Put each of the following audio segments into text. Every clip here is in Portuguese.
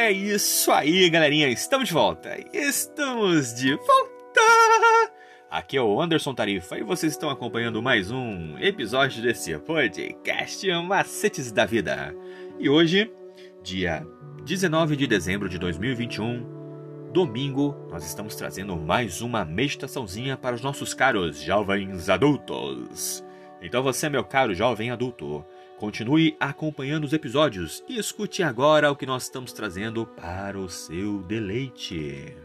É isso aí, galerinha. Estamos de volta. Estamos de volta. Aqui é o Anderson Tarifa e vocês estão acompanhando mais um episódio desse podcast Macetes da Vida. E hoje, dia 19 de dezembro de 2021, domingo, nós estamos trazendo mais uma meditaçãozinha para os nossos caros jovens adultos. Então você, meu caro jovem adulto, Continue acompanhando os episódios e escute agora o que nós estamos trazendo para o seu deleite.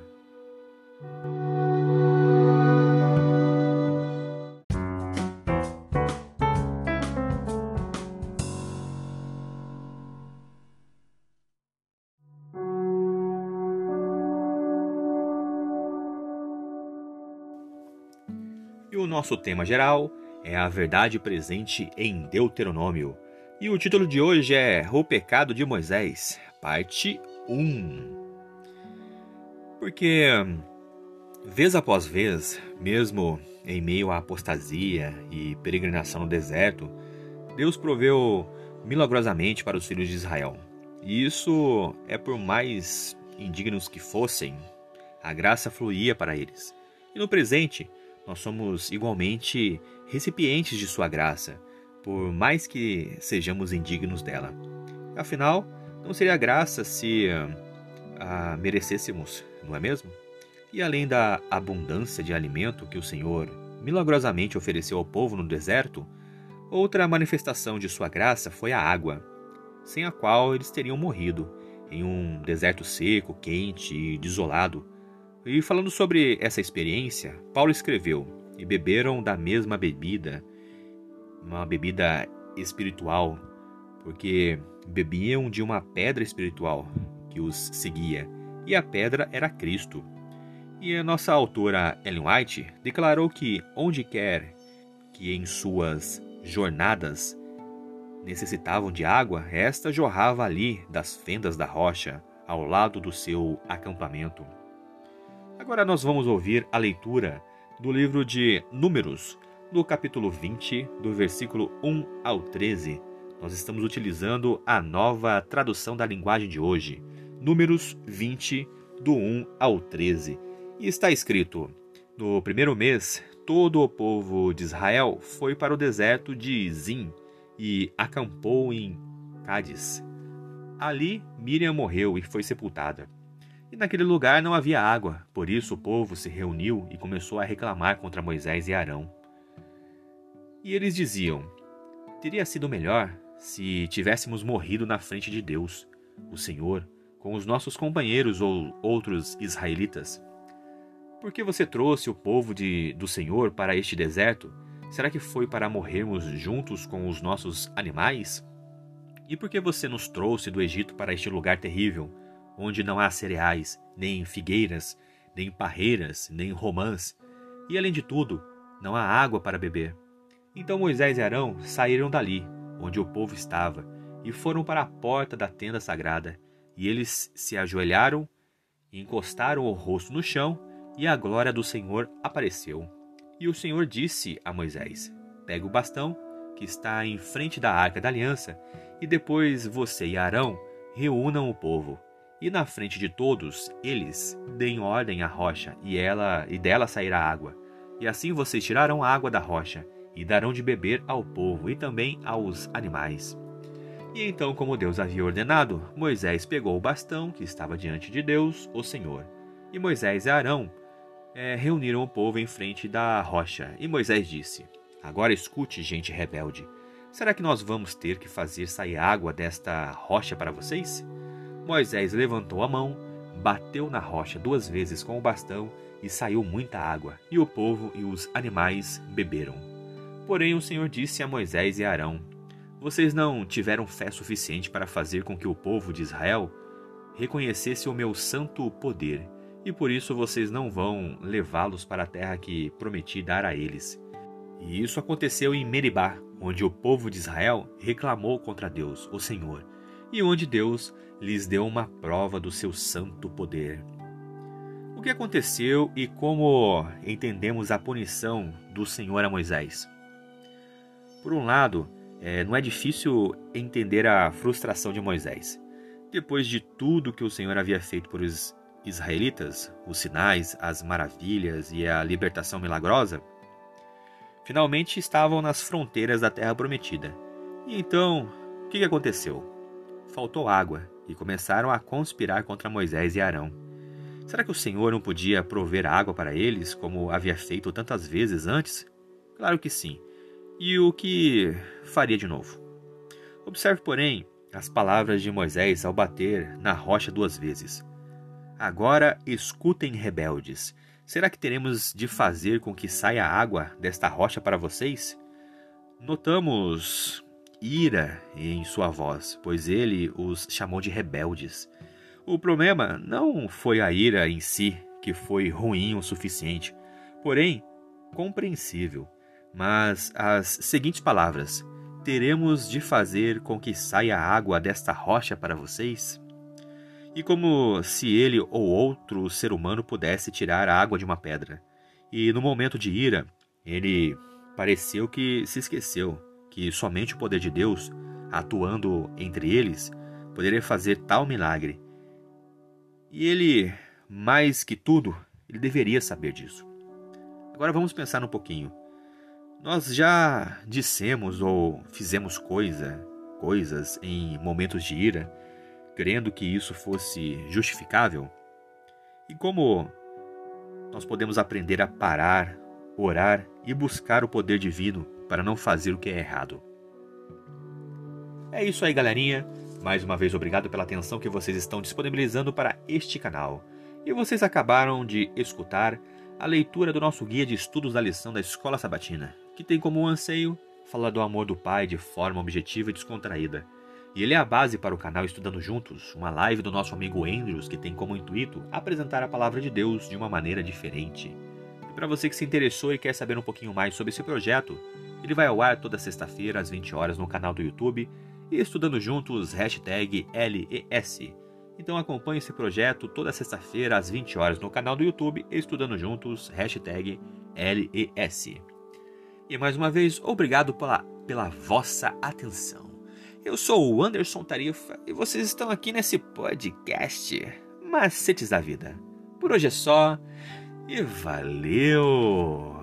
E o nosso tema geral é a verdade presente em Deuteronômio. E o título de hoje é O Pecado de Moisés, parte 1. Porque, vez após vez, mesmo em meio à apostasia e peregrinação no deserto, Deus proveu milagrosamente para os filhos de Israel. E isso é por mais indignos que fossem, a graça fluía para eles. E no presente, nós somos igualmente recipientes de Sua graça, por mais que sejamos indignos dela. Afinal, não seria graça se a merecêssemos, não é mesmo? E além da abundância de alimento que o Senhor milagrosamente ofereceu ao povo no deserto, outra manifestação de sua graça foi a água, sem a qual eles teriam morrido em um deserto seco, quente e desolado. E falando sobre essa experiência, Paulo escreveu: E beberam da mesma bebida, uma bebida espiritual, porque bebiam de uma pedra espiritual que os seguia, e a pedra era Cristo. E a nossa autora Ellen White declarou que onde quer que em suas jornadas necessitavam de água, esta jorrava ali das fendas da rocha, ao lado do seu acampamento. Agora nós vamos ouvir a leitura do livro de Números, no capítulo 20, do versículo 1 ao 13. Nós estamos utilizando a nova tradução da linguagem de hoje, Números 20, do 1 ao 13. E está escrito: No primeiro mês, todo o povo de Israel foi para o deserto de Zim e acampou em Cádiz. Ali Miriam morreu e foi sepultada. E naquele lugar não havia água, por isso o povo se reuniu e começou a reclamar contra Moisés e Arão. E eles diziam: Teria sido melhor se tivéssemos morrido na frente de Deus, o Senhor, com os nossos companheiros ou outros israelitas. Por que você trouxe o povo de, do Senhor para este deserto? Será que foi para morrermos juntos com os nossos animais? E por que você nos trouxe do Egito para este lugar terrível? onde não há cereais, nem figueiras, nem parreiras, nem romãs, e além de tudo, não há água para beber. Então Moisés e Arão saíram dali, onde o povo estava, e foram para a porta da tenda sagrada, e eles se ajoelharam, encostaram o rosto no chão, e a glória do Senhor apareceu. E o Senhor disse a Moisés: Pega o bastão que está em frente da arca da aliança, e depois você e Arão reúnam o povo e na frente de todos eles deem ordem à rocha, e ela e dela sairá água. E assim vocês tirarão água da rocha, e darão de beber ao povo e também aos animais. E então, como Deus havia ordenado, Moisés pegou o bastão que estava diante de Deus, o Senhor. E Moisés e Arão é, reuniram o povo em frente da rocha. E Moisés disse: Agora escute, gente rebelde. Será que nós vamos ter que fazer sair água desta rocha para vocês? Moisés levantou a mão, bateu na rocha duas vezes com o bastão e saiu muita água, e o povo e os animais beberam. Porém, o Senhor disse a Moisés e a Arão: Vocês não tiveram fé suficiente para fazer com que o povo de Israel reconhecesse o meu santo poder, e por isso vocês não vão levá-los para a terra que prometi dar a eles. E isso aconteceu em Meribá, onde o povo de Israel reclamou contra Deus, o Senhor, e onde Deus lhes deu uma prova do seu santo poder. O que aconteceu e como entendemos a punição do Senhor a Moisés? Por um lado, é, não é difícil entender a frustração de Moisés. Depois de tudo que o Senhor havia feito por os israelitas, os sinais, as maravilhas e a libertação milagrosa, finalmente estavam nas fronteiras da terra prometida. E então, o que aconteceu? Faltou água e começaram a conspirar contra Moisés e Arão. Será que o Senhor não podia prover água para eles, como havia feito tantas vezes antes? Claro que sim. E o que faria de novo? Observe, porém, as palavras de Moisés ao bater na rocha duas vezes. Agora escutem, rebeldes. Será que teremos de fazer com que saia água desta rocha para vocês? Notamos ira em sua voz, pois ele os chamou de rebeldes. O problema não foi a ira em si, que foi ruim o suficiente, porém compreensível, mas as seguintes palavras: Teremos de fazer com que saia água desta rocha para vocês? E como se ele ou outro ser humano pudesse tirar a água de uma pedra. E no momento de ira, ele pareceu que se esqueceu que somente o poder de Deus, atuando entre eles, poderia fazer tal milagre e ele, mais que tudo, ele deveria saber disso. Agora vamos pensar um pouquinho. Nós já dissemos ou fizemos coisa, coisas em momentos de ira, crendo que isso fosse justificável? E como nós podemos aprender a parar, orar e buscar o poder divino para não fazer o que é errado? É isso aí, galerinha. Mais uma vez, obrigado pela atenção que vocês estão disponibilizando para este canal. E vocês acabaram de escutar a leitura do nosso guia de estudos da lição da Escola Sabatina, que tem como anseio falar do amor do Pai de forma objetiva e descontraída. E ele é a base para o canal Estudando Juntos, uma live do nosso amigo Andrews que tem como intuito apresentar a palavra de Deus de uma maneira diferente. E para você que se interessou e quer saber um pouquinho mais sobre esse projeto, ele vai ao ar toda sexta-feira às 20 horas no canal do YouTube e estudando juntos hashtag LES. Então acompanhe esse projeto toda sexta-feira às 20 horas no canal do YouTube Estudando Juntos, hashtag LES. E mais uma vez, obrigado pela, pela vossa atenção. Eu sou o Anderson Tarifa e vocês estão aqui nesse podcast Macetes da Vida. Por hoje é só e valeu!